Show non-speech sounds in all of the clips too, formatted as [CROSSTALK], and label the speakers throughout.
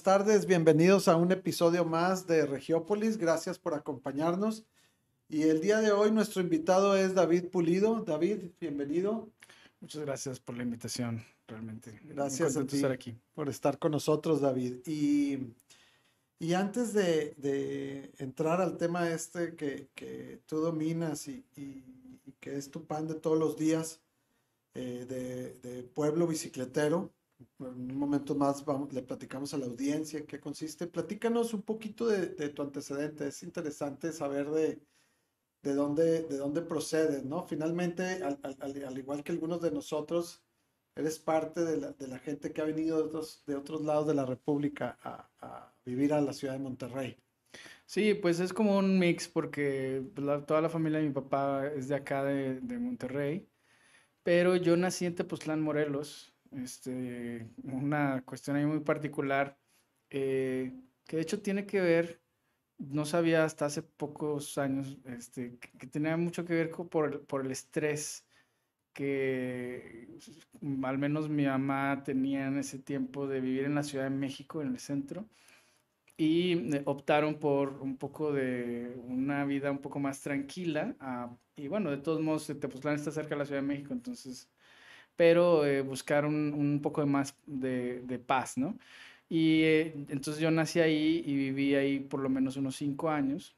Speaker 1: Buenas tardes, bienvenidos a un episodio más de Regiópolis. Gracias por acompañarnos. Y el día de hoy nuestro invitado es David Pulido. David, bienvenido.
Speaker 2: Muchas gracias por la invitación, realmente.
Speaker 1: Gracias a ti estar aquí. por estar con nosotros, David. Y, y antes de, de, entrar al tema este que, que tú dominas y, y, que es tu pan de todos los días, eh, de, de, pueblo bicicletero, en un momento más vamos, le platicamos a la audiencia qué consiste. Platícanos un poquito de, de tu antecedente. Es interesante saber de, de dónde, de dónde procedes, ¿no? Finalmente, al, al, al, igual que algunos de nosotros, eres parte de la, de la gente que ha venido de otros, de otros lados de la República a, a, vivir a la ciudad de Monterrey.
Speaker 2: Sí, pues es como un mix porque toda la familia de mi papá es de acá de, de Monterrey, pero yo nací en Tepoztlán, Morelos, este, una cuestión ahí muy particular, eh, que de hecho tiene que ver no sabía hasta hace pocos años este, que, tenía mucho que ver con, por, por, el estrés que mm, al menos mi mamá tenía en ese tiempo de vivir en la Ciudad de México, en el centro, y eh, optaron por un poco de una vida un poco más tranquila. Uh, y bueno, de todos modos, Tepoztlán está cerca de la Ciudad de México, entonces, pero eh, buscar un, un, poco de más de, de paz, ¿no? Y eh, entonces yo nací ahí y viví ahí por lo menos unos cinco años.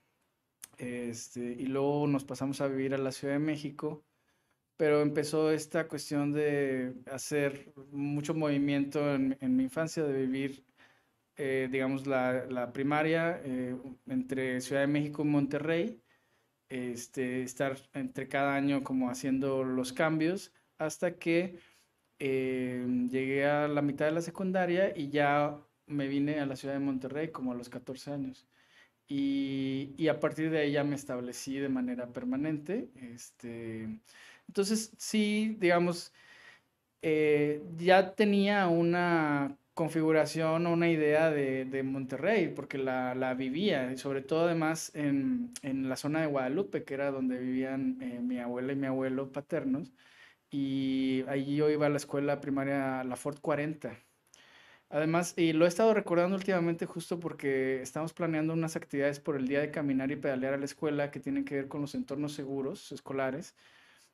Speaker 2: Este, y luego nos pasamos a vivir a la Ciudad de México, pero empezó esta cuestión de hacer mucho movimiento en, mi infancia, de vivir, eh, digamos, la, la primaria eh, entre Ciudad de México y Monterrey, este, estar entre cada año como haciendo los cambios, hasta que eh, llegué a la mitad de la secundaria y ya me vine a la ciudad de Monterrey como a los 14 años. Y, y a partir de ahí ya me establecí de manera permanente. Este, entonces, sí, digamos, eh, ya tenía una configuración o una idea de, de Monterrey, porque la, la, vivía, y sobre todo además en, en, la zona de Guadalupe, que era donde vivían eh, mi abuela y mi abuelo paternos y allí yo iba a la escuela primaria, la Ford 40. Además, y lo he estado recordando últimamente justo porque estamos planeando unas actividades por el día de caminar y pedalear a la escuela que tienen que ver con los entornos seguros escolares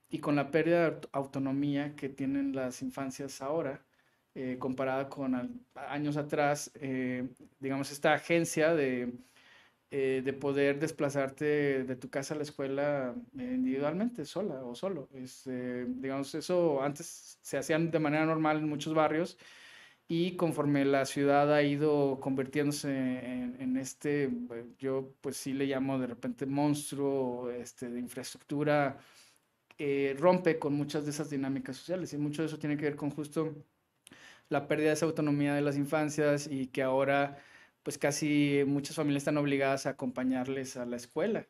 Speaker 2: y con la pérdida de autonomía que tienen las infancias ahora, eh, comparada con años atrás, eh, digamos, esta agencia de eh, de poder desplazarte de tu casa a la escuela individualmente, sola o solo. Es, eh, digamos, eso antes se hacían de manera normal en muchos barrios y conforme la ciudad ha ido convirtiéndose en, este, eh, yo pues sí le llamo de repente monstruo este, de infraestructura, eh, rompe con muchas de esas dinámicas sociales y mucho de eso tiene que ver con justo la pérdida de esa autonomía de las infancias y que ahora pues casi muchas familias están obligadas a acompañarles a la escuela.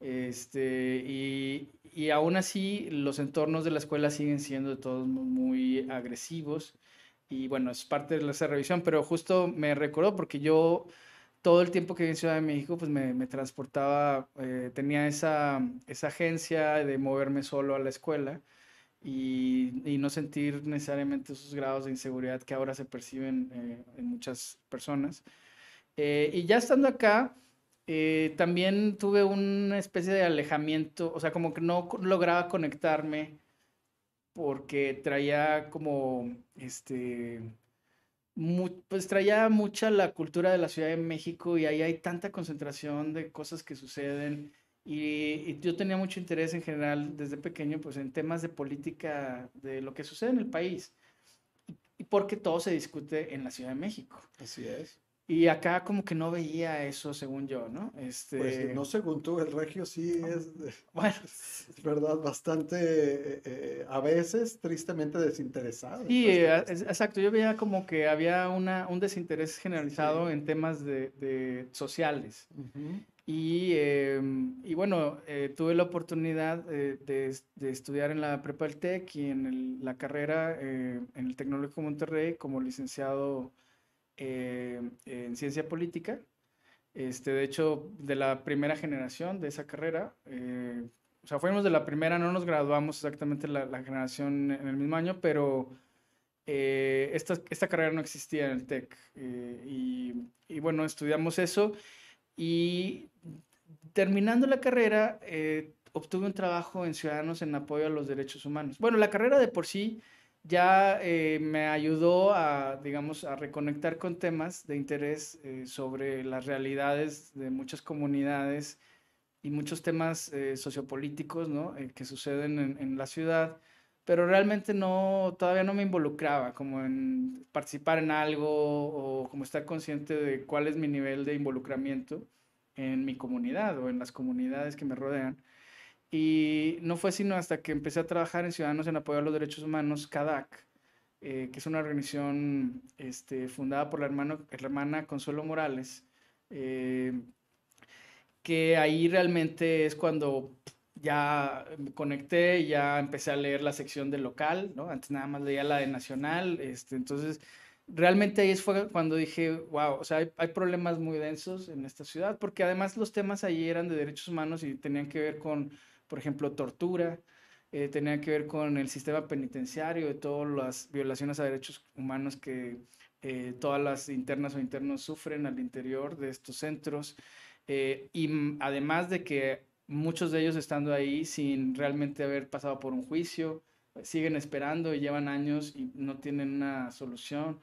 Speaker 2: Este, y, y aún así los entornos de la escuela siguen siendo de todos muy agresivos. Y bueno, es parte de esa revisión, pero justo me recordó porque yo todo el tiempo que viví en Ciudad de México, pues me, transportaba, eh, tenía esa, esa agencia de moverme solo a la escuela y, y, no sentir necesariamente esos grados de inseguridad que ahora se perciben eh, en muchas personas. Eh, y ya estando acá, eh, también tuve una especie de alejamiento, o sea, como que no lograba conectarme porque traía como, este, pues traía mucha la cultura de la Ciudad de México y ahí hay tanta concentración de cosas que suceden. Y, y, yo tenía mucho interés en general desde pequeño pues en temas de política, de lo que sucede en el país. Y porque todo se discute en la Ciudad de México.
Speaker 1: Así es.
Speaker 2: Y acá como que no veía eso, según yo, ¿no? Este...
Speaker 1: Pues no según tú, el regio sí es, [LAUGHS] bueno, [LAUGHS] es verdad, bastante, eh, eh, a veces tristemente desinteresado.
Speaker 2: Sí, eh, exacto, yo veía como que había una, un desinterés generalizado sí. en temas de, de sociales. Uh -huh. y, eh, y, bueno, eh, tuve la oportunidad de, de, estudiar en la Prepa del TEC y en el, la carrera en el Tecnológico Monterrey como licenciado eh, en ciencia política. Este, de hecho, de la primera generación de esa carrera, eh, o sea, fuimos de la primera, no nos graduamos exactamente la, la, generación en el mismo año, pero eh, esta, esta, carrera no existía en el TEC. Eh, y, y, bueno, estudiamos eso y terminando la carrera, eh, obtuve un trabajo en Ciudadanos en apoyo a los derechos humanos. Bueno, la carrera de por sí ya me ayudó a, digamos, a reconectar con temas de interés sobre las realidades de muchas comunidades y muchos temas sociopolíticos ¿no? que suceden en, en la ciudad pero realmente no, todavía no me involucraba como en participar en algo o como estar consciente de cuál es mi nivel de involucramiento en mi comunidad o en las comunidades que me rodean. Y no fue sino hasta que empecé a trabajar en Ciudadanos en Apoyo a los Derechos Humanos, CADAC, eh, que es una organización este, fundada por la, hermano, hermana Consuelo Morales, eh, que ahí realmente es cuando ya me conecté ya empecé a leer la sección de local, ¿no? Antes nada más leía la de nacional, este, entonces realmente ahí fue cuando dije, wow, o sea, hay, problemas muy densos en esta ciudad, porque además los temas allí eran de derechos humanos y tenían que ver con, por ejemplo, tortura, eh, tenían que ver con el sistema penitenciario, de todas las violaciones a derechos humanos que eh, todas las internas o internos sufren al interior de estos centros. Eh, y además de que muchos de ellos estando ahí sin realmente haber pasado por un juicio, siguen esperando y llevan años y no tienen una solución.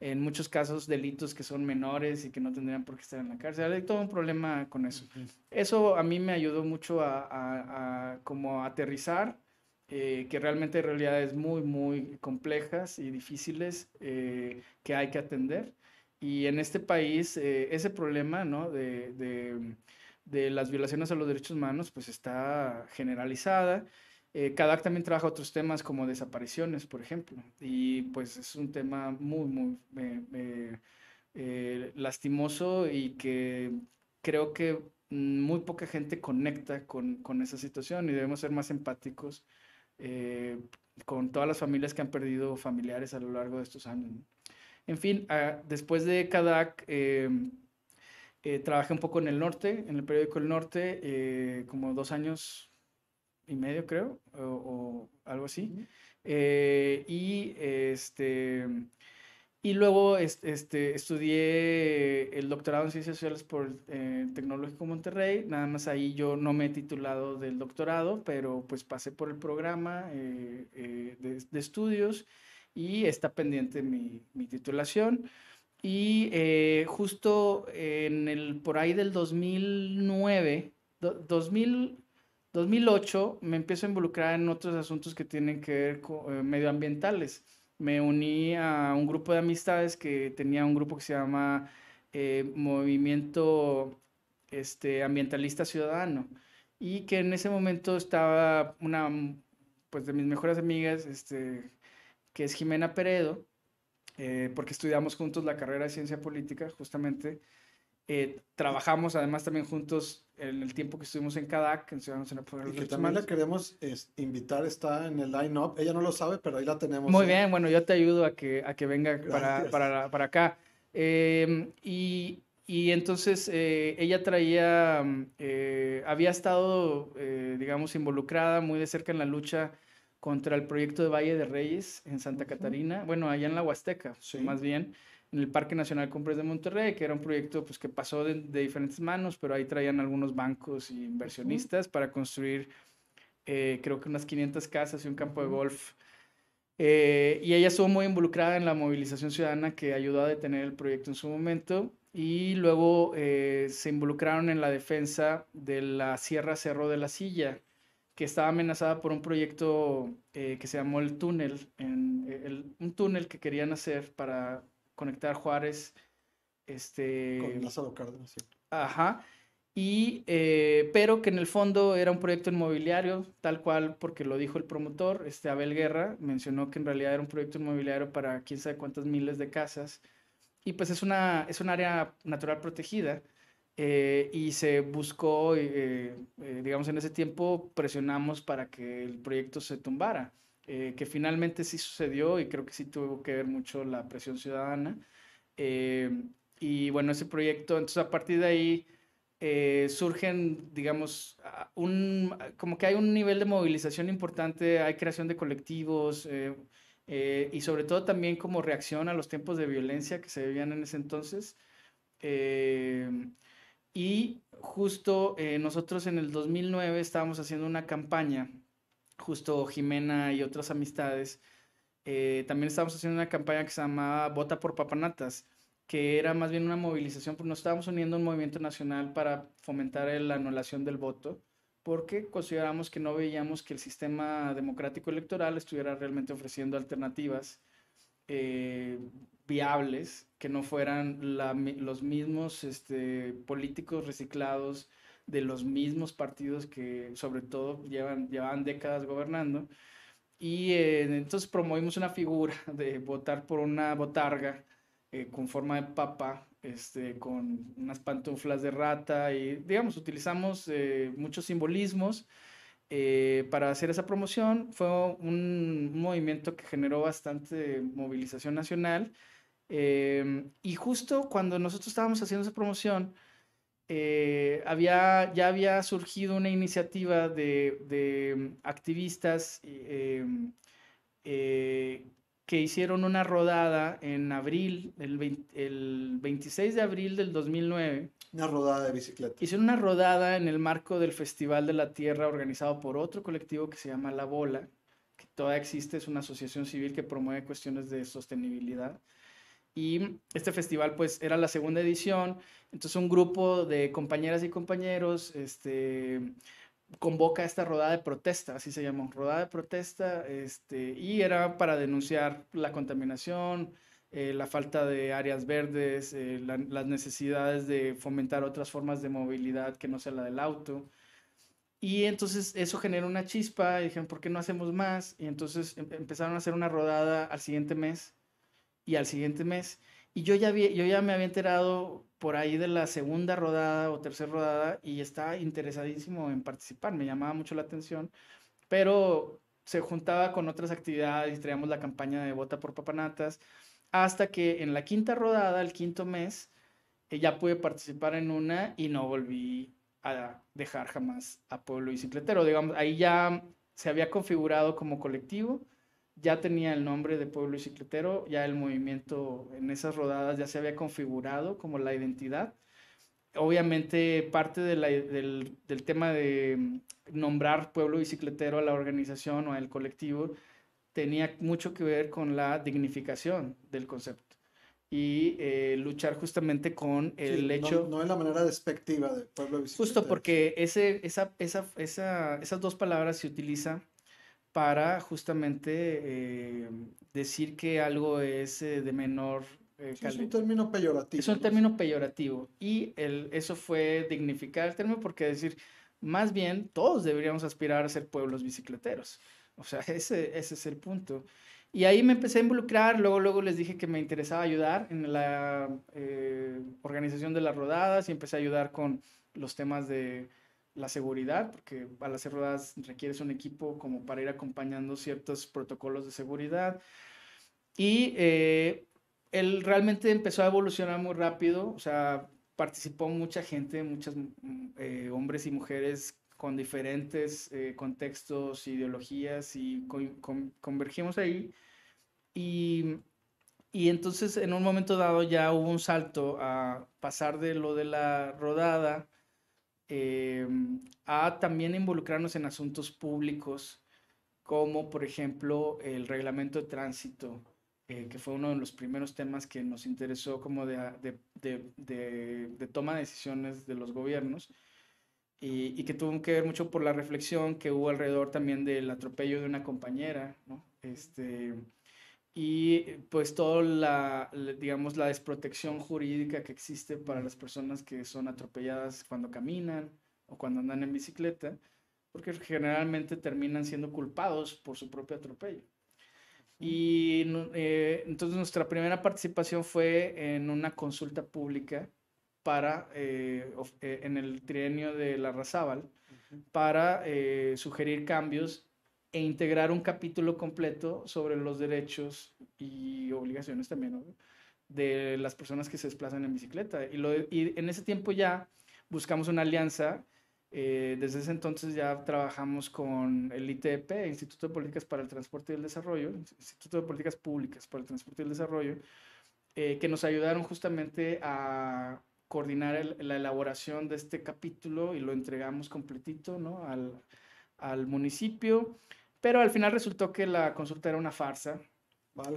Speaker 2: En muchos casos, delitos que son menores y que no tendrían por qué estar en la cárcel. Hay todo un problema con eso. Eso a mí me ayudó mucho a, como aterrizar, eh, que realmente hay realidades muy, muy complejas y difíciles eh, que hay que atender. Y en este país, eh, ese problema, ¿no? de de las violaciones a los derechos humanos pues está generalizada. Eh, CADAC también trabaja otros temas como desapariciones, por ejemplo, y pues es un tema muy, muy eh, eh, lastimoso y que creo que muy poca gente conecta con, con esa situación y debemos ser más empáticos eh, con todas las familias que han perdido familiares a lo largo de estos años. En fin, ah, después de eh, trabajé un poco en el norte, en el periódico El Norte, eh, como dos años y medio, creo, o, algo así. Eh, y este. Y luego este, estudié el doctorado en Ciencias Sociales por el Tecnológico Monterrey. Nada más ahí yo no me he titulado del doctorado, pero pues pasé por el programa de, de, estudios y está pendiente mi, mi titulación. Y eh, justo en el, por ahí del 2009, 2000, 2008, me empiezo a involucrar en otros asuntos que tienen que ver con eh, medioambientales. Me uní a un grupo de amistades que tenía un grupo que se llama eh, Movimiento este, Ambientalista Ciudadano y que en ese momento estaba una pues de mis mejores amigas, este, que es Jimena Peredo, eh, porque estudiamos juntos la carrera de ciencia política, justamente. Eh, trabajamos además también juntos en el tiempo que estuvimos en CADAC, en Ciudadanos en
Speaker 1: el Y que también la queremos invitar, está en el line-up. Ella no lo sabe, pero ahí la tenemos.
Speaker 2: Muy bien, bueno, yo te ayudo a que, a que venga para, para, para, acá. Em, y, y, entonces eh, ella traía, había estado, digamos, involucrada muy de cerca en la lucha contra el proyecto de Valle de Reyes en Santa Catarina, bueno, allá en la Huasteca, más bien, en el Parque Nacional Cumbres de Monterrey, que era un proyecto pues, que pasó de, diferentes manos, pero ahí traían algunos bancos y inversionistas para construir, eh, creo que unas 500 casas y un campo de golf. Eh, y ella estuvo muy involucrada en la movilización ciudadana que ayudó a detener el proyecto en su momento. Y luego eh, se involucraron en la defensa de la Sierra Cerro de la Silla, que estaba amenazada por un proyecto eh, que se llamó el túnel, en, eh, un túnel que querían hacer para conectar Juárez. Este,
Speaker 1: Con Lázaro Cárdenas, sí.
Speaker 2: Ajá. Y, eh, pero que en el fondo era un proyecto inmobiliario, tal cual, porque lo dijo el promotor, este Abel Guerra, mencionó que en realidad era un proyecto inmobiliario para quién sabe cuántas miles de casas. Y pues es, una, es un área natural protegida eh, y se buscó, eh, eh, digamos, en ese tiempo presionamos para que el proyecto se tumbara, que finalmente sí sucedió y creo que sí tuvo que ver mucho la presión ciudadana. y bueno, ese proyecto, entonces a partir de ahí surgen, digamos, un, como que hay un nivel de movilización importante, hay creación de colectivos, eh, y sobre todo también como reacción a los tiempos de violencia que se vivían en ese entonces. Eh, y justo eh, nosotros en el 2009 estábamos haciendo una campaña, justo Jimena y otras amistades, también estábamos haciendo una campaña que se llamaba Vota por Papanatas, que era más bien una movilización, porque nos estábamos uniendo a un movimiento nacional para fomentar la anulación del voto porque consideramos que no veíamos que el sistema democrático electoral estuviera realmente ofreciendo alternativas eh, viables, que no fueran los mismos este, políticos reciclados de los mismos partidos que sobre todo llevan, llevaban décadas gobernando. Y eh, entonces promovimos una figura de votar por una botarga eh, con forma de papa este, con unas pantuflas de rata y, digamos, utilizamos eh, muchos simbolismos eh, para hacer esa promoción. Fue un, movimiento que generó bastante movilización nacional. Y justo cuando nosotros estábamos haciendo esa promoción, eh, había, ya había surgido una iniciativa de, de activistas em, que hicieron una rodada en abril, el, el 26 de abril del 2009.
Speaker 1: Una rodada de bicicleta.
Speaker 2: Hicieron una rodada en el marco del Festival de la Tierra organizado por otro colectivo que se llama La Bola, que todavía existe, es una asociación civil que promueve cuestiones de sostenibilidad. Y este festival pues era la segunda edición, entonces un grupo de compañeras y compañeros, este, convoca esta rodada de protesta, así se llamó, rodada de protesta, este, y era para denunciar la contaminación, eh, la falta de áreas verdes, eh, las necesidades de fomentar otras formas de movilidad que no sea la del auto. Y entonces eso generó una chispa y dijeron, ¿por qué no hacemos más? Y entonces em, empezaron a hacer una rodada al siguiente mes y al siguiente mes. Y yo ya, yo ya me había enterado por ahí de la segunda rodada o tercera rodada y estaba interesadísimo en participar, me llamaba mucho la atención, pero se juntaba con otras actividades, traíamos la campaña de Vota por Papanatas, hasta que en la quinta rodada, el quinto mes, eh, ya pude participar en una y no volví a dejar jamás a Pueblo Bicicletero. Digamos, ahí ya se había configurado como colectivo, ya tenía el nombre de Pueblo Bicicletero, ya el movimiento en esas rodadas ya se había configurado como la identidad. Obviamente parte del, tema de nombrar Pueblo Bicicletero a la organización o al colectivo tenía mucho que ver con la dignificación del concepto y eh, luchar justamente con el hecho...
Speaker 1: No, en la manera despectiva de pueblo bicicletero.
Speaker 2: Justo porque ese, esa, esa, esa, esas dos palabras se utilizan para justamente eh, decir que algo es eh, de menor
Speaker 1: eh, es un término peyorativo.
Speaker 2: Es un término peyorativo y el, eso fue dignificar el término porque decir, más bien todos deberíamos aspirar a ser pueblos bicicleteros. O sea, [LAUGHS] ese, ese es el punto. Y ahí me empecé a involucrar, luego, luego les dije que me interesaba ayudar en la organización de las rodadas y empecé a ayudar con los temas de la seguridad, porque al hacer rodadas requieres un equipo como para ir acompañando ciertos protocolos de seguridad. Y eh, él realmente empezó a evolucionar muy rápido, o sea, participó mucha gente, muchos mm, eh, hombres y mujeres con diferentes eh, contextos, ideologías y convergimos ahí. Y, y entonces en un momento dado ya hubo un salto a pasar de lo de la rodada Em, a también involucrarnos en asuntos públicos, como por ejemplo el reglamento de tránsito, eh, que fue uno de los primeros temas que nos interesó como de, de, de, de toma de decisiones de los gobiernos. Y, y, que tuvo que ver mucho por la reflexión que hubo alrededor también del atropello de una compañera, ¿no? Este, y pues toda la, digamos, la desprotección jurídica que existe para las personas que son atropelladas cuando caminan o cuando andan en bicicleta, porque generalmente terminan siendo culpados por su propio atropello. Y eh, entonces nuestra primera participación fue en una consulta pública para, eh, eh, en el trienio de la Razábal, para sugerir cambios e integrar un capítulo completo sobre los derechos y obligaciones también de las personas que se desplazan en bicicleta. Y, lo, y en ese tiempo ya buscamos una alianza Eh, desde ese entonces ya trabajamos con el ITP, Instituto de Políticas para el Transporte y el Desarrollo, Instituto de Políticas Públicas para el Transporte y el Desarrollo, eh, que nos ayudaron justamente a coordinar la elaboración de este capítulo y lo entregamos completito ¿no? al, al, municipio, pero al final resultó que la consulta era una farsa.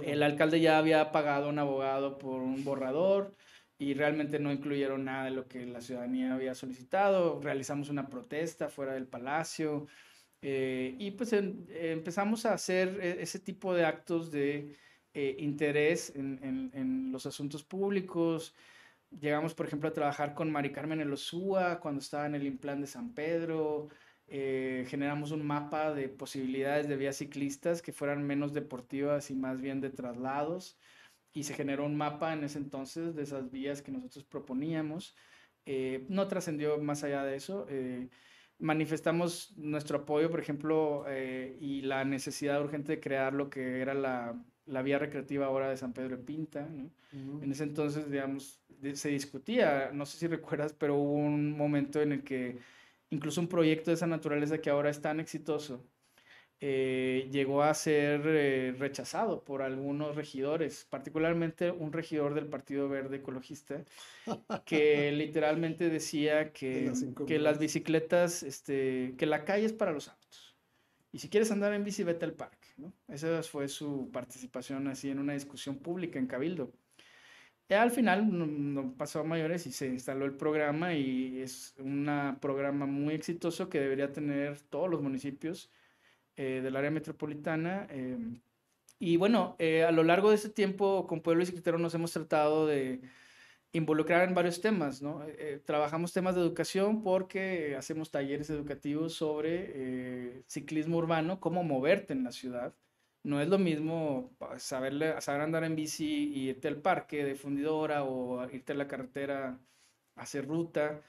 Speaker 2: El alcalde ya había pagado a un abogado por un borrador y realmente no incluyeron nada de lo que la ciudadanía había solicitado. Realizamos una protesta fuera del palacio eh, y pues empezamos a hacer e, ese tipo de actos de eh, interés en, en, en, los asuntos públicos. Llegamos, por ejemplo, a trabajar con Mari Carmen Elosúa cuando estaba en el Implan de San Pedro. Eh, generamos un mapa de posibilidades de vías ciclistas que fueran menos deportivas y más bien de traslados y se generó un mapa en ese entonces de esas vías que nosotros proponíamos. Eh, no trascendió más allá de eso. Eh, manifestamos nuestro apoyo, por ejemplo, y la necesidad urgente de crear lo que era la, la vía recreativa ahora de San Pedro de Pinta. En ese entonces, digamos, se discutía, no sé si recuerdas, pero hubo un momento en el que incluso un proyecto de esa naturaleza que ahora es tan exitoso, eh, llegó a ser eh, rechazado por algunos regidores, particularmente un regidor del Partido Verde Ecologista, que [LAUGHS] literalmente decía que, las que las bicicletas, este, que la calle es para los autos. Y si quieres andar en bici, vete al parque. ¿no? Esa fue su participación así en una discusión pública en Cabildo. Al final no, pasó a mayores y se instaló el programa y es un programa muy exitoso que debería tener todos los municipios eh, del área metropolitana. Eh, y bueno, eh, a lo largo de este tiempo con Pueblo y nos hemos tratado de involucrar en varios temas, ¿no? trabajamos temas de educación porque hacemos talleres educativos sobre ciclismo urbano, cómo moverte en la ciudad. No es lo mismo saber, saber andar en bici y irte al parque de fundidora o irte a la carretera a hacer ruta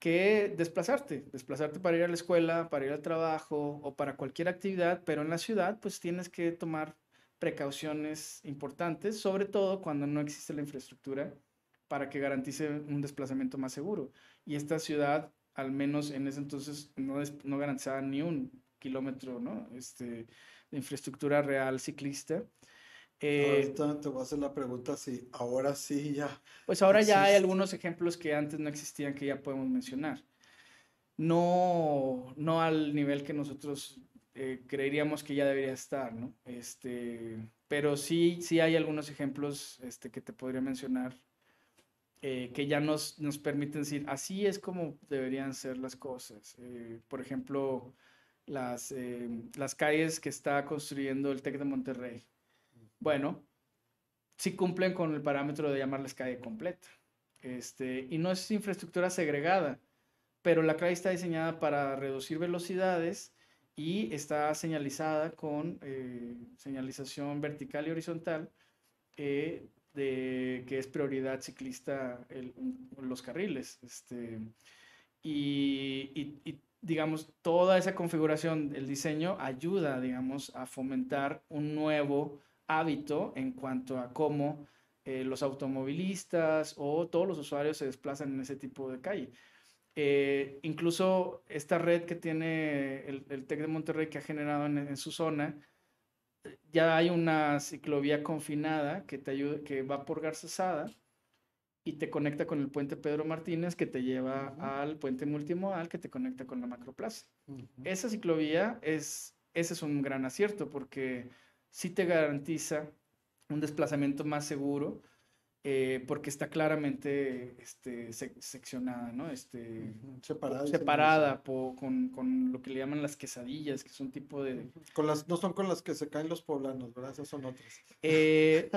Speaker 2: que desplazarte, desplazarte para ir a la escuela, para ir al trabajo o para cualquier actividad, pero en la ciudad pues tienes que tomar precauciones importantes, sobre todo cuando no existe la infraestructura para que garantice un desplazamiento más seguro. Y esta ciudad, al menos en ese entonces, no, no garantizaba ni un kilómetro ¿no? este, de infraestructura real ciclista.
Speaker 1: Eh, te voy a hacer la pregunta si ahora sí ya.
Speaker 2: Pues ahora ya hay algunos ejemplos que antes no existían que ya podemos mencionar. No, no al nivel que nosotros eh, creeríamos que ya debería estar, ¿no? Este, pero sí, sí hay algunos ejemplos este, que te podría mencionar eh, que ya nos, nos permiten decir, así es como deberían ser las cosas. Eh, por ejemplo, las, las calles que está construyendo el TEC de Monterrey bueno, sí cumplen con el parámetro de llamarles calle completa. Este, y no es infraestructura segregada, pero la calle está diseñada para reducir velocidades y está señalizada con eh, señalización vertical y horizontal eh, de que es prioridad ciclista los carriles. Este, y, y, digamos, toda esa configuración, el diseño ayuda, digamos, a fomentar un nuevo hábito en cuanto a cómo eh, los automovilistas o todos los usuarios se desplazan en ese tipo de calle. Eh, incluso esta red que tiene el, TEC de Monterrey que ha generado en, su zona, ya hay una ciclovía confinada que te ayuda, que va por Garza y te conecta con el puente Pedro Martínez que te lleva al puente multimodal que te conecta con la Macroplaza. Esa ciclovía es, ese es un gran acierto porque sí te garantiza un desplazamiento más seguro eh, porque está claramente este, seccionada, ¿no? Este,
Speaker 1: separada.
Speaker 2: Separada con, con, lo que le llaman las quesadillas, que son tipo de...
Speaker 1: Con las, no son con las que se caen los poblanos, ¿verdad? Esas son otras.
Speaker 2: Eh,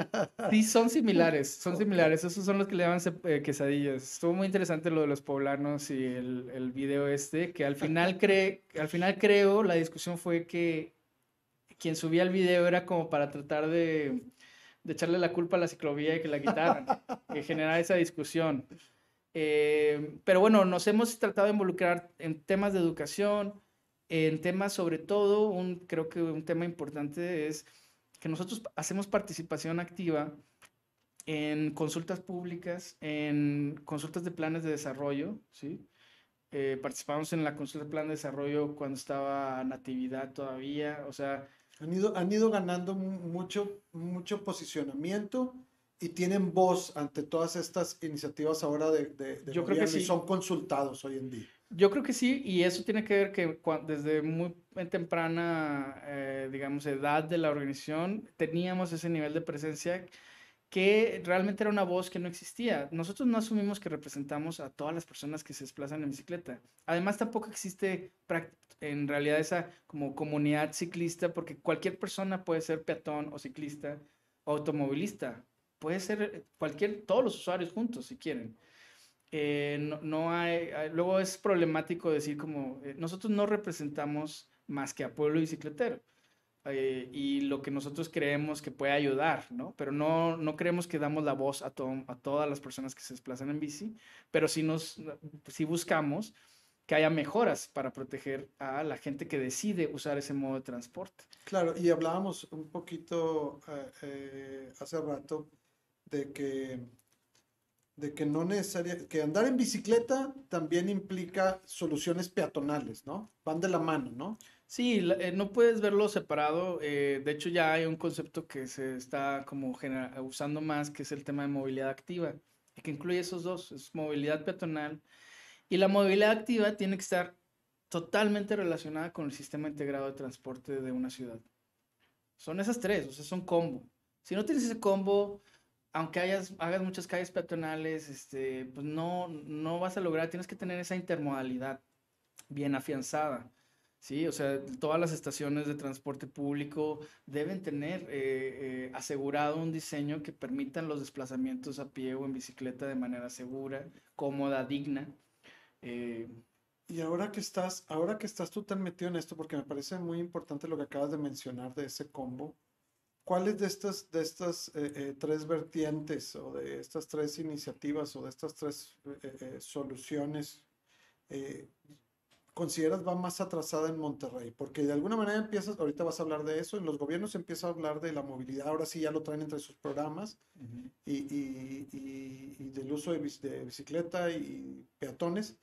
Speaker 2: sí, son similares, [LAUGHS] son similares. Esos son los que le llaman eh, quesadillas. Estuvo muy interesante lo de los poblanos y el, el video este, que al final, cree, al final creo, la discusión fue que quien subía el video era como para tratar de, de echarle la culpa a la ciclovía y que la quitaran, que generara esa discusión. Eh, pero bueno, nos hemos tratado de involucrar en temas de educación, en temas sobre todo, un, creo que un tema importante es que nosotros hacemos participación activa en consultas públicas, en consultas de planes de desarrollo, ¿sí? eh, participamos en la consulta de plan de desarrollo cuando estaba Natividad todavía, o sea...
Speaker 1: Han ido, han ido ganando mucho, mucho posicionamiento y tienen voz ante todas estas iniciativas ahora de, de,
Speaker 2: Yo creo que sí.
Speaker 1: y son consultados hoy en día.
Speaker 2: Yo creo que sí, y eso tiene que ver que desde muy temprana, eh, digamos, edad de la organización, teníamos ese nivel de presencia que realmente era una voz que no existía. Nosotros no asumimos que representamos a todas las personas que se desplazan en bicicleta. Además, tampoco existe en realidad esa como comunidad ciclista, porque cualquier persona puede ser peatón o ciclista o automovilista. Puede ser cualquier, todos los usuarios juntos, si quieren. Eh, no, hay, luego es problemático decir como, eh, nosotros no representamos más que a pueblo bicicletero. Eh, y lo que nosotros creemos que puede ayudar, ¿no? Pero no, no creemos que damos la voz a, a todas las personas que se desplazan en bici, pero sí, nos, sí buscamos que haya mejoras para proteger a la gente que decide usar ese modo de transporte.
Speaker 1: Claro, y hablábamos un poquito eh, eh, hace rato de que, de que no necesaria, que andar en bicicleta también implica soluciones peatonales, ¿no? Van de la mano, ¿no?
Speaker 2: Sí, eh, no puedes verlo separado. Eh, de hecho, ya hay un concepto que se está como usando más, que es el tema de movilidad activa, que incluye esos dos, es movilidad peatonal. Y la movilidad activa tiene que estar totalmente relacionada con el sistema integrado de transporte de una ciudad. Son esas tres, o sea, son combo. Si no tienes ese combo, aunque hayas, hagas muchas calles peatonales, este, pues no, no vas a lograr, tienes que tener esa intermodalidad bien afianzada. Sí, o sea, todas las estaciones de transporte público deben tener eh, eh, asegurado un diseño que permitan los desplazamientos a pie o en bicicleta de manera segura, cómoda, digna. Eh,
Speaker 1: y ahora que estás, ahora que estás tú tan metido en esto, porque me parece muy importante lo que acabas de mencionar de ese combo, ¿cuáles de estas, de estas tres vertientes o de estas tres iniciativas o de estas tres soluciones consideras va más atrasada en Monterrey? Porque de alguna manera empiezas, ahorita vas a hablar de eso, en los gobiernos empieza a hablar de la movilidad, ahora sí ya lo traen entre sus programas, y, y, y, del uso de, bicicleta y peatones,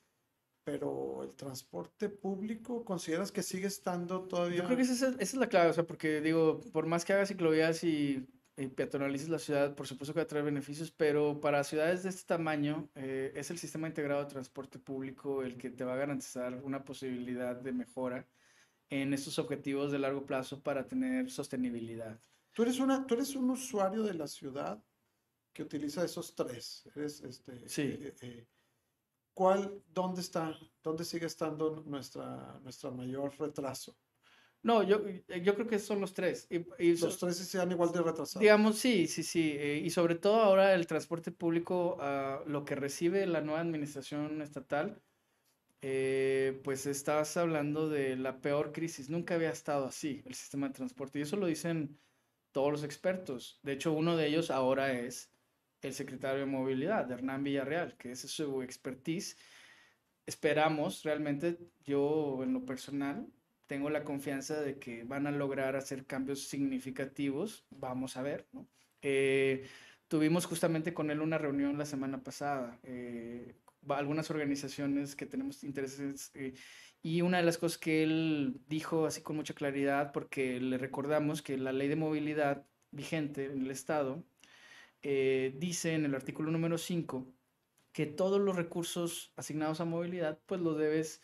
Speaker 1: pero el transporte público, ¿consideras que sigue estando todavía?
Speaker 2: Yo creo que esa es, esa es la clave, o sea, porque digo, por más que hagas ciclovías y y peatonalices la ciudad, por supuesto que va a traer beneficios, pero para ciudades de este tamaño eh, es el sistema integrado de transporte público el que te va a garantizar una posibilidad de mejora en estos objetivos de largo plazo para tener sostenibilidad.
Speaker 1: Tú eres, una, tú eres un usuario de la ciudad que utiliza esos tres. Eres, este,
Speaker 2: sí.
Speaker 1: Eh, eh, ¿Cuál, dónde está, dónde sigue estando nuestra, nuestra mayor retraso?
Speaker 2: No, yo, eh, yo creo que son los tres.
Speaker 1: Y, los tres sean igual de retrasados.
Speaker 2: Digamos, sí, sí, sí. Eh, y sobre todo ahora el transporte público, uh, lo que recibe la nueva administración estatal, eh, pues estás hablando de la peor crisis. Nunca había estado así el sistema de transporte. Y eso lo dicen todos los expertos. De hecho, uno de ellos ahora es el secretario de Movilidad, Hernán Villarreal, que es su expertise. Esperamos realmente, yo en lo personal, tengo la confianza de que van a lograr hacer cambios significativos. Vamos a ver, ¿no? Eh, tuvimos justamente con él una reunión la semana pasada, eh, algunas organizaciones que tenemos intereses, eh, y una de las cosas que él dijo así con mucha claridad, porque le recordamos que la ley de movilidad vigente en el Estado dice en el artículo número 5 que todos los recursos asignados a movilidad, pues los debes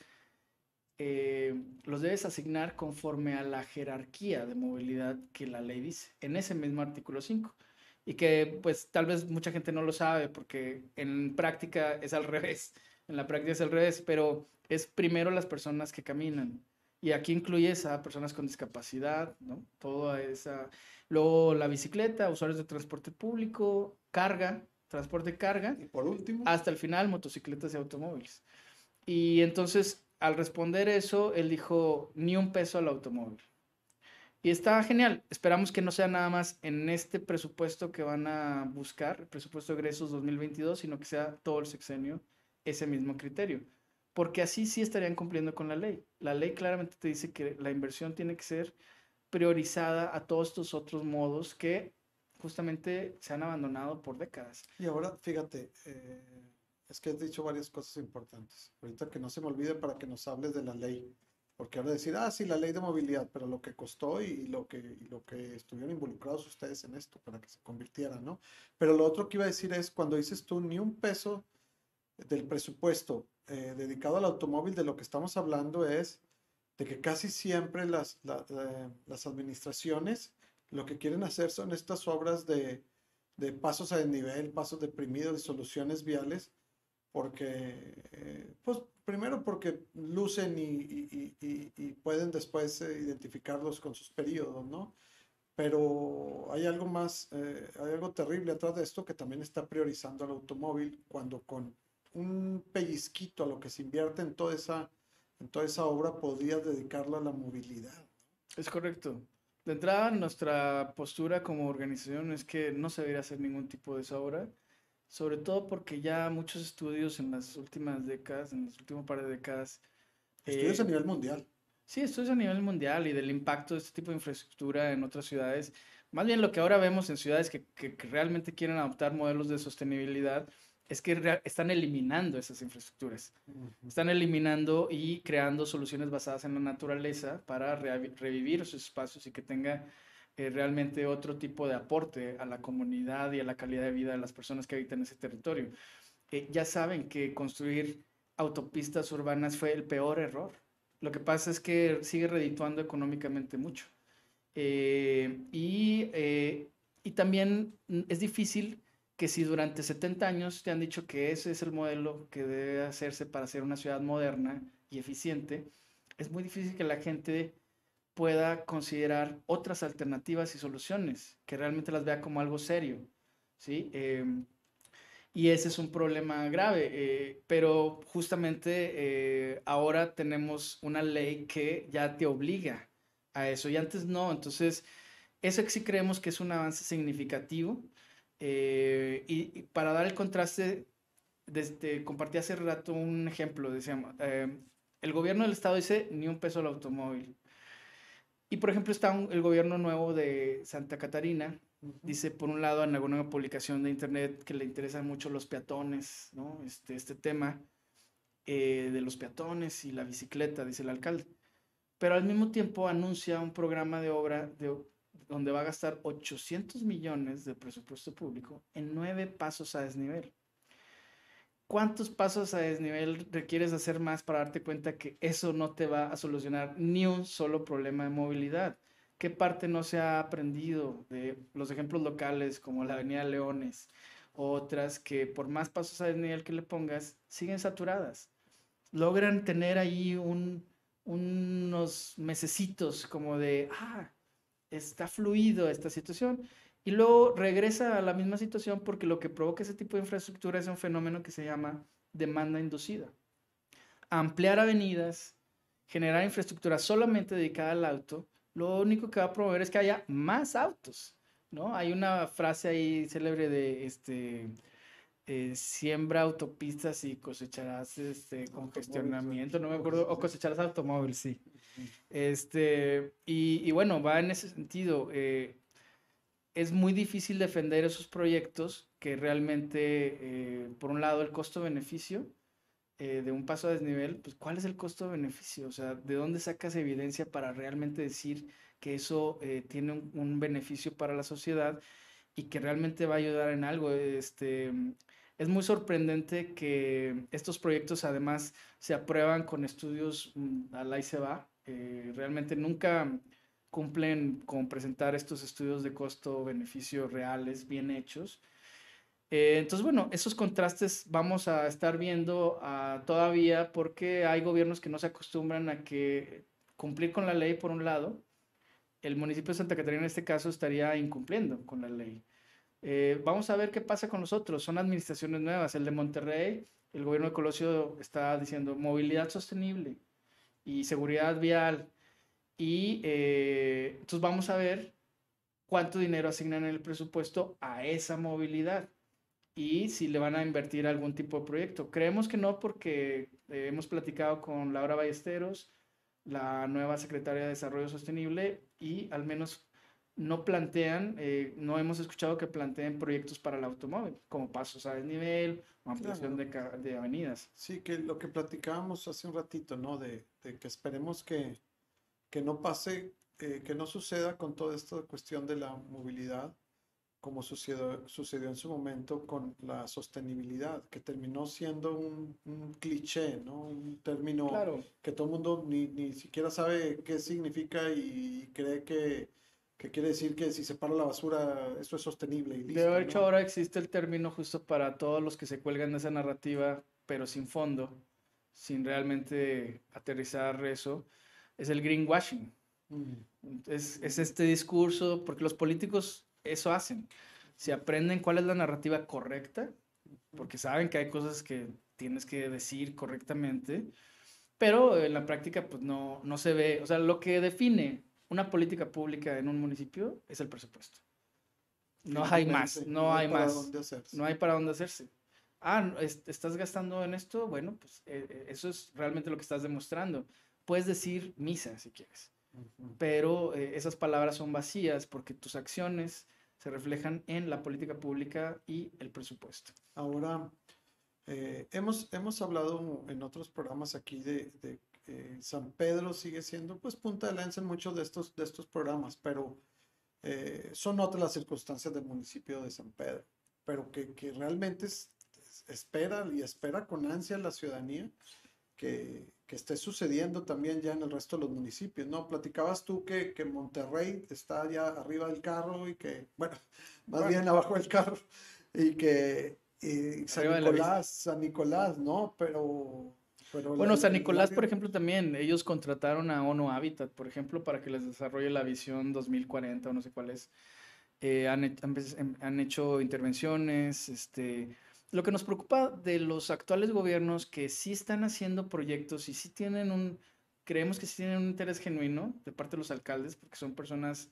Speaker 2: eh, los debes asignar conforme a la jerarquía de movilidad que la ley dice, en ese mismo artículo 5. Y que pues tal vez mucha gente no lo sabe porque en práctica es al [LAUGHS] revés, en la práctica es al revés, pero es primero las personas que caminan. Y aquí incluyes a personas con discapacidad, ¿no? Toda esa... Luego la bicicleta, usuarios de transporte público, carga, transporte carga.
Speaker 1: Y por último.
Speaker 2: Hasta el final, motocicletas y automóviles. Y entonces al responder eso, él dijo, ni un peso al automóvil. Y está genial. Esperamos que no sea nada más en este presupuesto que van a buscar, el presupuesto de egresos 2022, sino que sea todo el sexenio ese mismo criterio. Porque así sí estarían cumpliendo con la ley. La ley claramente te dice que la inversión tiene que ser priorizada a todos estos otros modos que justamente se han abandonado por décadas.
Speaker 1: Y ahora, fíjate, eh, es que has dicho varias cosas importantes. Ahorita que no se me olvide para que nos hables de la ley. Porque ahora decir, ah, sí, la ley de movilidad, pero lo que costó y, lo que, lo que estuvieron involucrados ustedes en esto para que se convirtiera, ¿no? Pero lo otro que iba a decir es, cuando dices tú, ni un peso del presupuesto eh, dedicado al automóvil, de lo que estamos hablando es de que casi siempre las, eh, las administraciones lo que quieren hacer son estas obras de, de pasos a desnivel, pasos deprimidos, de soluciones viales, porque, eh, pues, primero porque lucen y, y, pueden después eh, identificarlos con sus periodos, ¿no? Pero hay algo más, eh, hay algo terrible atrás de esto que también está priorizando al automóvil cuando con un pellizquito a lo que se invierte en toda esa, en toda esa obra podría dedicarlo a la movilidad.
Speaker 2: Es correcto. De entrada, nuestra postura como organización es que no se debería hacer ningún tipo de esa obra sobre todo porque ya muchos estudios en las últimas décadas, en los últimos par de décadas...
Speaker 1: Estudios a eh, nivel mundial.
Speaker 2: Sí, estudios a nivel mundial y del impacto de este tipo de infraestructura en otras ciudades. Más bien lo que ahora vemos en ciudades que, que, realmente quieren adoptar modelos de sostenibilidad es que están eliminando esas infraestructuras. Están eliminando y creando soluciones basadas en la naturaleza para revivir esos espacios y que tenga eh, realmente otro tipo de aporte a la comunidad y a la calidad de vida de las personas que habitan ese territorio. Eh, ya saben que construir autopistas urbanas fue el peor error. Lo que pasa es que sigue redituando económicamente mucho. Eh, y, y también es difícil que si durante 70 años te han dicho que ese es el modelo que debe hacerse para ser una ciudad moderna y eficiente, es muy difícil que la gente pueda considerar otras alternativas y soluciones, que realmente las vea como algo serio, ¿sí? Em, y ese es un problema grave, eh, pero justamente eh, ahora tenemos una ley que ya te obliga a eso y antes no, entonces eso sí creemos que es un avance significativo eh, y, para dar el contraste, compartí hace rato un ejemplo, decíamos, em, el gobierno del estado dice ni un peso al automóvil, y por ejemplo está el gobierno nuevo de Santa Catarina, dice por un lado en alguna publicación de internet que le interesan mucho los peatones, ¿no? Este, este tema eh, de los peatones y la bicicleta, dice el alcalde. Pero al mismo tiempo anuncia un programa de obra de, donde va a gastar 800 millones de presupuesto público en nueve pasos a desnivel. ¿Cuántos pasos a desnivel requieres hacer más para darte cuenta que eso no te va a solucionar ni un solo problema de movilidad? ¿Qué parte no se ha aprendido de los ejemplos locales como la Avenida Leones? Otras que por más pasos a desnivel que le pongas, siguen saturadas. Logran tener ahí un, unos mesecitos como de, ah, está fluido esta situación y luego regresa a la misma situación porque lo que provoca ese tipo de infraestructura es un fenómeno que se llama demanda inducida. Ampliar avenidas, generar infraestructura solamente dedicada al auto, lo único que va a promover es que haya más autos, ¿no? Hay una frase ahí célebre de este eh, siembra autopistas y cosecharás este congestionamiento, no me acuerdo, o cosecharás automóvil, sí. Este, y, bueno, va en ese sentido. Eh, es muy difícil defender esos proyectos que realmente, eh, por un lado, el costo-beneficio eh, de un paso a desnivel, pues ¿cuál es el costo-beneficio? O sea, ¿de dónde sacas evidencia para realmente decir que eso eh, tiene un, beneficio para la sociedad y que realmente va a ayudar en algo? Este, es muy sorprendente que estos proyectos además se aprueban con estudios mm, a la y se va. realmente nunca cumplen con presentar estos estudios de costo-beneficio reales, bien hechos. Eh, entonces, bueno, esos contrastes vamos a estar viendo uh, todavía porque hay gobiernos que no se acostumbran a que cumplir con la ley por un lado, el municipio de Santa Catarina en este caso estaría incumpliendo con la ley. Eh, vamos a ver qué pasa con los otros. Son administraciones nuevas. El de Monterrey, el gobierno de Colosio está diciendo movilidad sostenible y seguridad vial y eh, entonces vamos a ver cuánto dinero asignan en el presupuesto a esa movilidad y si le van a invertir algún tipo de proyecto. Creemos que no porque eh, hemos platicado con Laura Ballesteros, la nueva secretaria de Desarrollo Sostenible, y al menos no plantean, eh, no hemos escuchado que planteen proyectos para el automóvil, como pasos a desnivel ampliación de, de, avenidas.
Speaker 1: Sí, que lo que platicábamos hace un ratito, ¿no? De, de que esperemos que, que no pase, eh, que no suceda con toda esta cuestión de la movilidad, como sucedió, sucedió en su momento con la sostenibilidad, que terminó siendo un, un cliché, ¿no? Un término que todo el mundo ni, ni siquiera sabe qué significa y cree que que quiere decir que si se para la basura, esto es sostenible. Y listo,
Speaker 2: de hecho, ahora existe el término justo para todos los que se cuelgan de esa narrativa, pero sin fondo, sin realmente aterrizar eso, es el greenwashing. Mm. Es, es, este discurso, porque los políticos eso hacen. Se aprenden cuál es la narrativa correcta, porque saben que hay cosas que tienes que decir correctamente, pero en la práctica pues no, no se ve, o sea, lo que define una política pública en un municipio es el presupuesto. No hay más, no, hay, más. No hay para dónde hacerse. Ah, estás gastando en esto, bueno, pues eh, eh, eso es realmente lo que estás demostrando. Puedes decir misa si quieres, pero eh, esas palabras son vacías porque tus acciones se reflejan en la política pública y el presupuesto.
Speaker 1: Ahora, hemos, hemos hablado en otros programas aquí de, de eh, San Pedro sigue siendo pues punta de lanza en muchos de estos, de estos programas, pero eh, son otras las circunstancias del municipio de San Pedro, pero que, que realmente espera y espera con ansia la ciudadanía que, que, esté sucediendo también ya en el resto de los municipios, ¿no? Platicabas tú que, que Monterrey está ya arriba del carro y que, bueno, [LAUGHS] más bien abajo del carro y que y San Nicolás, San Nicolás, ¿no? Pero
Speaker 2: bueno, San Nicolás, por ejemplo, también, ellos contrataron a ONU Habitat, por ejemplo, para que les desarrolle la visión 2040 o no sé cuál es. Eh, han, han, han, hecho intervenciones, este... Lo que nos preocupa de los actuales gobiernos que sí están haciendo proyectos y sí tienen un, creemos que sí tienen un interés genuino de parte de los alcaldes, porque son personas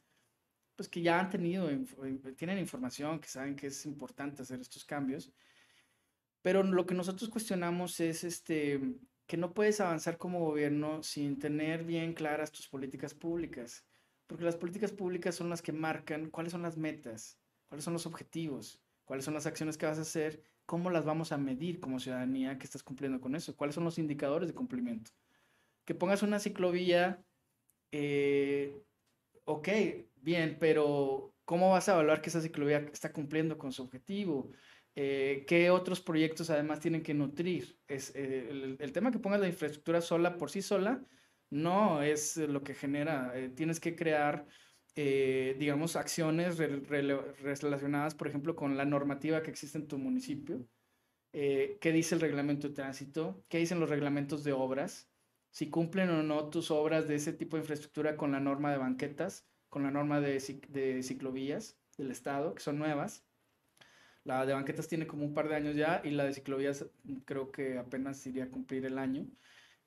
Speaker 2: pues que ya han tenido, tienen información, que saben que es importante hacer estos cambios. Pero lo que nosotros cuestionamos es este, que no puedes avanzar como gobierno sin tener bien claras tus políticas públicas, porque las políticas públicas son las que marcan cuáles son las metas, cuáles son los objetivos, cuáles son las acciones que vas a hacer, cómo las vamos a medir como ciudadanía que estás cumpliendo con eso, cuáles son los indicadores de cumplimiento. Que pongas una ciclovía, eh, ok, bien, pero ¿cómo vas a evaluar que esa ciclovía está cumpliendo con su objetivo? Eh, ¿Qué otros proyectos además tienen que nutrir? Es, eh, el, tema que pongas la infraestructura sola por sí sola no es lo que genera. Eh, tienes que crear, digamos, acciones relacionadas, por ejemplo, con la normativa que existe en tu municipio. ¿Qué dice el reglamento de tránsito? ¿Qué dicen los reglamentos de obras? Si cumplen o no tus obras de ese tipo de infraestructura con la norma de banquetas, con la norma de, de ciclovías del Estado, que son nuevas la de banquetas tiene como un par de años ya y la de ciclovías creo que apenas iría a cumplir el año.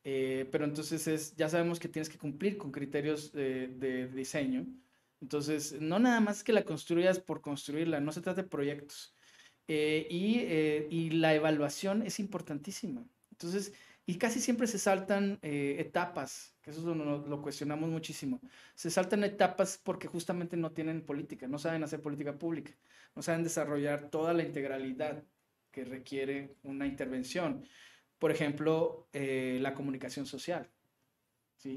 Speaker 2: Eh, pero entonces es, ya sabemos que tienes que cumplir con criterios de, diseño. Entonces, no nada más que la construyas por construirla, no se trata de proyectos. Eh, y, eh, y, la evaluación es importantísima. Entonces, y casi siempre se saltan eh, etapas, que eso lo, lo, cuestionamos muchísimo. Se saltan etapas porque justamente no tienen política, no saben hacer política pública, no saben desarrollar toda la integralidad que requiere una intervención. Por ejemplo, la comunicación social.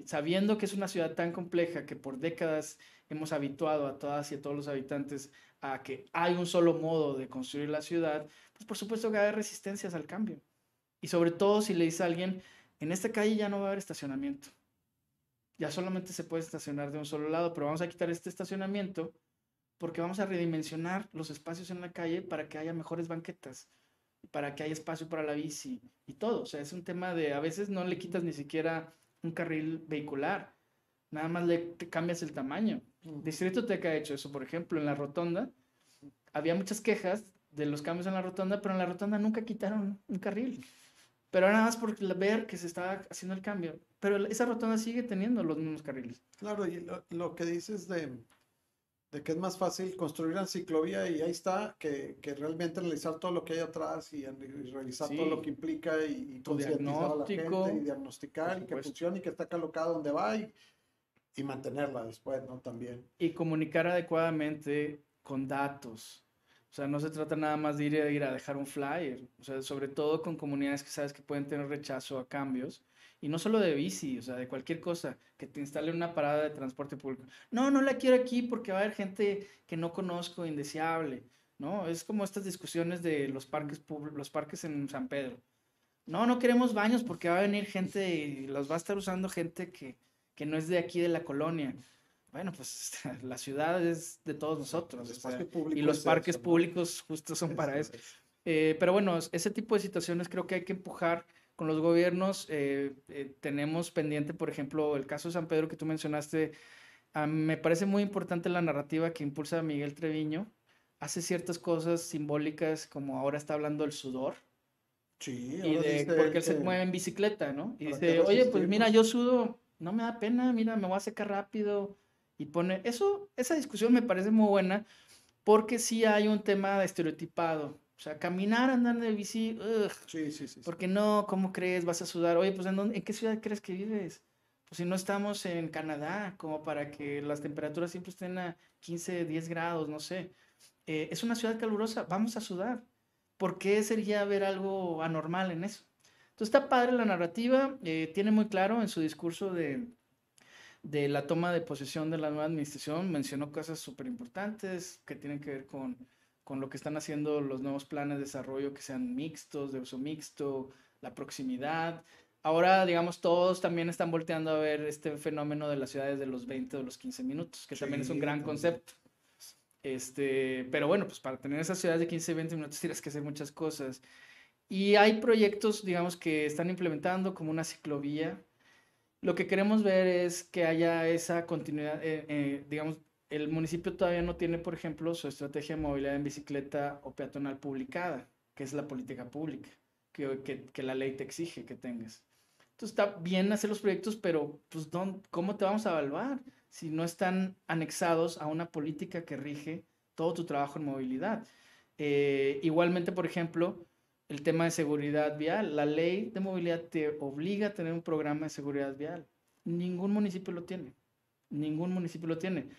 Speaker 2: Sabiendo que es una ciudad tan compleja que por décadas hemos habituado a todas y a todos los habitantes a que hay un solo modo de construir la ciudad, pues por supuesto que hay resistencias al cambio. Y sobre todo si le dice a alguien, en esta calle ya no va a haber estacionamiento. Ya solamente se puede estacionar de un solo lado, pero vamos a quitar este estacionamiento porque vamos a redimensionar los espacios en la calle para que haya mejores banquetas, para que haya espacio para la bici y todo. O sea, es un tema de a veces no le quitas ni siquiera un carril vehicular, nada más le cambias el tamaño. Distrito Teca ha hecho eso, por ejemplo, en la rotonda había muchas quejas de los cambios en la rotonda, pero en la rotonda nunca quitaron un carril. Pero nada más por ver que se estaba haciendo el cambio. Pero esa rotonda sigue teniendo los mismos carriles.
Speaker 1: Claro, y lo, que dices de, de, que es más fácil construir una ciclovía y ahí está, que, que realmente analizar todo lo que hay atrás y, revisar todo lo que implica y, y concientizar a la gente y diagnosticar y que funcione y que está colocado donde va y, y mantenerla después, ¿no? También.
Speaker 2: Y comunicar adecuadamente con datos O sea, no se trata nada más de ir a, dejar un flyer. O sea, sobre todo con comunidades que sabes que pueden tener rechazo a cambios. Y no solo de bici, o sea, de cualquier cosa, que te instale una parada de transporte público. No, no la quiero aquí porque va a haber gente que no conozco, indeseable, ¿no? Es como estas discusiones de los parques, los parques en San Pedro. No, no queremos baños porque va a venir gente y los va a estar usando gente que, que no es de aquí de la colonia. Bueno, pues [LAUGHS] la ciudad es de todos nosotros. y los parques públicos justo son para eso. Eh, pero bueno, ese tipo de situaciones creo que hay que empujar con los gobiernos. Eh, eh, tenemos pendiente, por ejemplo, el caso de San Pedro que tú mencionaste. me parece muy importante la narrativa que impulsa Miguel Treviño. Hace ciertas cosas simbólicas, como ahora está hablando del sudor.
Speaker 1: Sí,
Speaker 2: y porque él se mueve en bicicleta, ¿no? Y dice, oye, pues mira, yo sudo, no me da pena, mira, me voy a secar rápido y pone, eso, esa discusión me parece muy buena porque sí hay un tema estereotipado. O sea, caminar, andar de bici, ugh,
Speaker 1: sí, sí, sí,
Speaker 2: Porque no, ¿cómo crees? Vas a sudar. Oye, pues ¿en, dónde, ¿en qué ciudad crees que vives? Pues si no estamos en Canadá, como para que las temperaturas siempre estén a 15, 10 grados, no sé. Eh, es una ciudad calurosa, vamos a sudar. ¿Por qué sería ver algo anormal en eso? Entonces está padre la narrativa, eh, tiene muy claro en su discurso de, de la toma de posesión de la nueva administración, mencionó cosas súper importantes que tienen que ver con, con lo que están haciendo los nuevos planes de desarrollo que sean mixtos, de uso mixto, la proximidad. Ahora, digamos, todos también están volteando a ver este fenómeno de las ciudades de los 20 o los 15 minutos, que también es un gran concepto. Este, pero bueno, pues para tener esas ciudades de 15, 20 minutos tienes que hacer muchas cosas. Y hay proyectos, digamos, que están implementando como una ciclovía lo que queremos ver es que haya esa continuidad, eh, eh, digamos, el municipio todavía no tiene, por ejemplo, su estrategia de movilidad en bicicleta o peatonal publicada, que es la política pública, que, que, que la ley te exige que tengas. Entonces está bien hacer los proyectos, pero pues, ¿cómo te vamos a evaluar si no están anexados a una política que rige todo tu trabajo en movilidad? Eh, igualmente, por ejemplo, el tema de seguridad vial. La ley de movilidad te obliga a tener un programa de seguridad vial. Ningún municipio lo tiene. Ningún municipio lo tiene.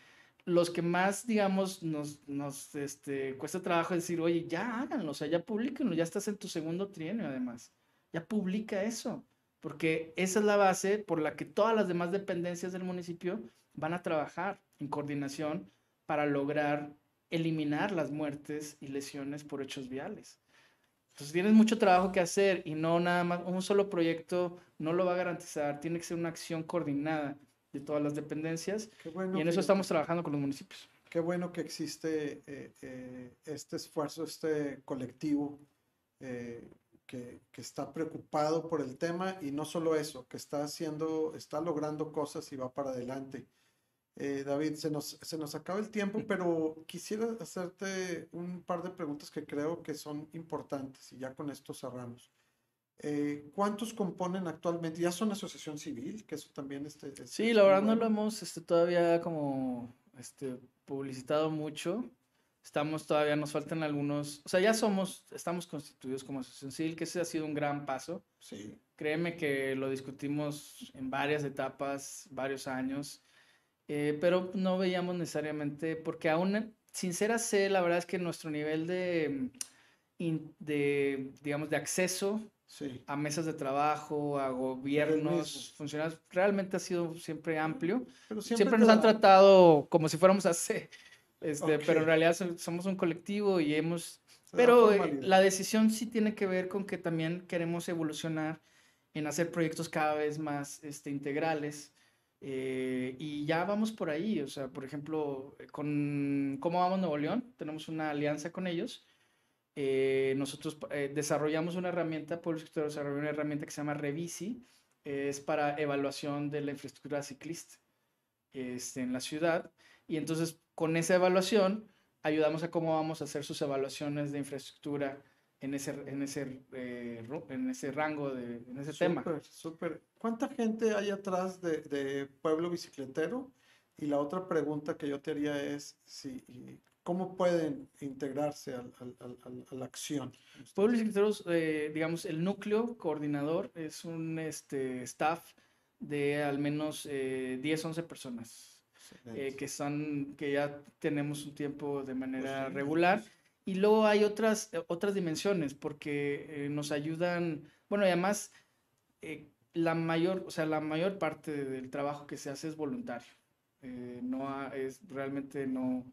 Speaker 2: Los que más, digamos, nos, este, cuesta trabajo decir, oye, ya háganlo, o sea, ya publiquenlo, ya estás en tu segundo trienio además. Ya publica eso, porque esa es la base por la que todas las demás dependencias del municipio van a trabajar en coordinación para lograr eliminar las muertes y lesiones por hechos viales. Entonces tienes mucho trabajo que hacer y no nada más, un solo proyecto no lo va a garantizar, tiene que ser una acción coordinada de todas las dependencias y en eso estamos trabajando con los municipios.
Speaker 1: Qué bueno que existe eh, eh, este esfuerzo, este colectivo eh, que, que, está preocupado por el tema y no solo eso, que está haciendo, está logrando cosas y va para adelante. Eh, David, se nos, se nos acaba el tiempo, pero quisiera hacerte un par de preguntas que creo que son importantes y ya con esto cerramos. Eh, ¿Cuántos componen actualmente? ¿Ya son asociación civil? Que eso también este,
Speaker 2: Sí, la verdad no lo hemos este, todavía como este, publicitado mucho. Estamos todavía, nos faltan algunos, o sea, ya somos, estamos constituidos como asociación civil, que ese ha sido un gran paso.
Speaker 1: Sí.
Speaker 2: Créeme que lo discutimos en varias etapas, varios años eh, pero no veíamos necesariamente, porque aún, sin ser así, la verdad es que nuestro nivel de, de digamos, de acceso a mesas de trabajo, a gobiernos, funcionarios, realmente ha sido siempre amplio. Pero siempre, nos han tratado como si fuéramos AC, este, pero en realidad somos un colectivo y hemos... pero eh, la decisión sí tiene que ver con que también queremos evolucionar en hacer proyectos cada vez más este, integrales eh, y ya vamos por ahí, o sea, por ejemplo, eh, con ¿Cómo vamos Nuevo León? Tenemos una alianza con ellos. Eh, nosotros desarrollamos una herramienta, Pueblo Sector desarrolló una herramienta que se llama Revisi, es para evaluación de la infraestructura ciclista este, en la ciudad. Y entonces, con esa evaluación, ayudamos a cómo vamos a hacer sus evaluaciones de infraestructura en ese, en ese, eh, en ese rango, de, en ese tema.
Speaker 1: Súper. ¿Cuánta gente hay atrás de, de, Pueblo Bicicletero? Y la otra pregunta que yo te haría es si, cómo pueden integrarse al, al, a la acción.
Speaker 2: Pueblo Bicicletero, eh, digamos, el núcleo coordinador es un este, staff de al menos eh, 10, 11 personas. Eh, que son que ya tenemos un tiempo de manera pues regular Y luego hay otras, otras dimensiones, porque nos ayudan, bueno, y además la mayor, o sea, la mayor parte del trabajo que se hace es voluntario. no es realmente no,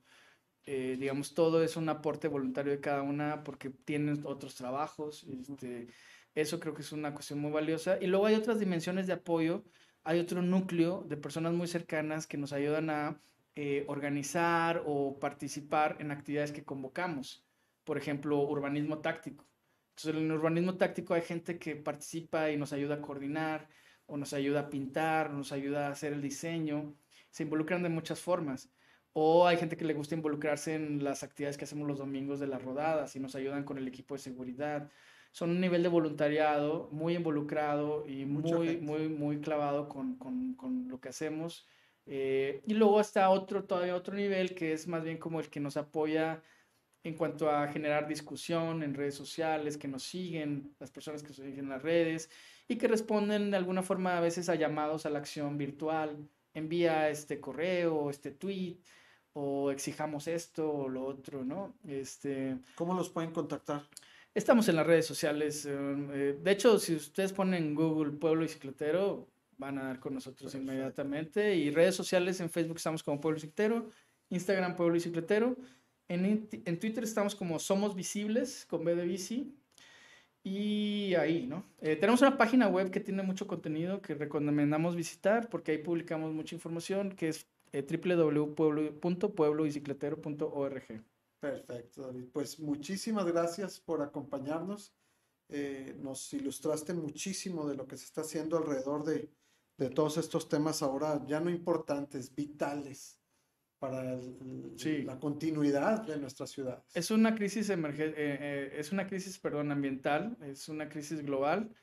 Speaker 2: eh, digamos, todo es un aporte voluntario de cada una porque tienen otros trabajos. Este, eso creo que es una cuestión muy valiosa. Y luego hay otras dimensiones de apoyo. Hay otro núcleo de personas muy cercanas que nos ayudan a eh, organizar o participar en actividades que convocamos. Por ejemplo, urbanismo táctico. Entonces, en el urbanismo táctico hay gente que participa y nos ayuda a coordinar, o nos ayuda a pintar, nos ayuda a hacer el diseño. Se involucran de muchas formas. O hay gente que le gusta involucrarse en las actividades que hacemos los domingos de las rodadas y nos ayudan con el equipo de seguridad. Son un nivel de voluntariado muy involucrado y muy, muy, muy clavado con, con, con lo que hacemos. Eh, y luego está otro, todavía otro nivel que es más bien como el que nos apoya en cuanto a generar discusión en redes sociales, que nos siguen, las personas que nos siguen en las redes y que responden de alguna forma a veces a llamados a la acción virtual. Envía este correo, este tweet, o exijamos esto o lo otro, ¿no? Este,
Speaker 1: ¿Cómo los pueden contactar?
Speaker 2: Estamos en las redes sociales. Eh, eh, de hecho, si ustedes ponen Google Pueblo Bicicletero, van a dar con nosotros inmediatamente. Y redes sociales en Facebook estamos como Pueblo Bicicletero, Instagram Pueblo Bicicletero. En, en Twitter estamos como Somos Visibles con B de Bici. Y ahí, ¿no? Eh, tenemos una página web que tiene mucho contenido que recomendamos visitar porque ahí publicamos mucha información que es eh, www.pueblobicicletero.org.
Speaker 1: Perfecto, David. Pues muchísimas gracias por acompañarnos. Eh, nos ilustraste muchísimo de lo que se está haciendo alrededor de, de todos estos temas ahora ya no importantes, vitales para la continuidad de nuestra ciudad.
Speaker 2: Es una crisis eh, es una crisis, perdón, ambiental, es una crisis global,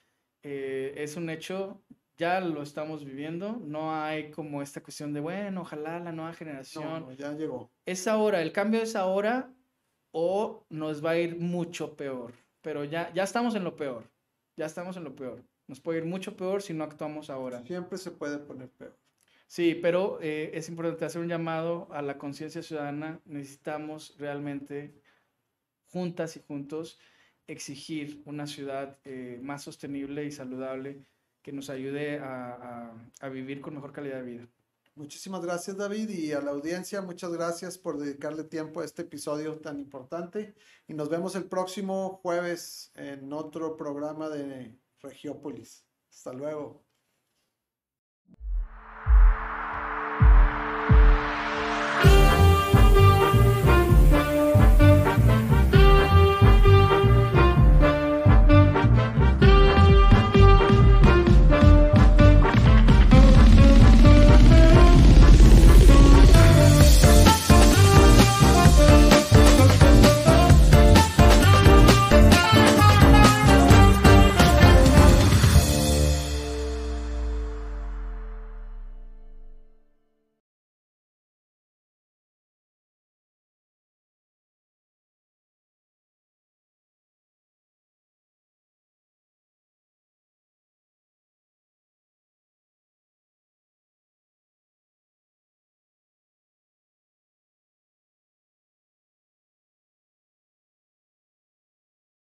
Speaker 2: es un hecho ya lo estamos viviendo, no hay como esta cuestión de, bueno, ojalá la nueva generación.
Speaker 1: No, ya llegó.
Speaker 2: Es ahora, el cambio es ahora o nos va a ir mucho peor, pero ya, ya estamos en lo peor, ya estamos en lo peor. Nos puede ir mucho peor si no actuamos ahora.
Speaker 1: Siempre se puede poner peor.
Speaker 2: Sí, pero eh, es importante hacer un llamado a la conciencia ciudadana. Necesitamos realmente, juntas y juntos, exigir una ciudad eh, más sostenible y saludable que nos ayude a, vivir con mejor calidad de vida.
Speaker 1: Muchísimas gracias David y a la audiencia, muchas gracias por dedicarle tiempo a este episodio tan importante y nos vemos el próximo jueves en otro programa de Regiópolis. Hasta luego.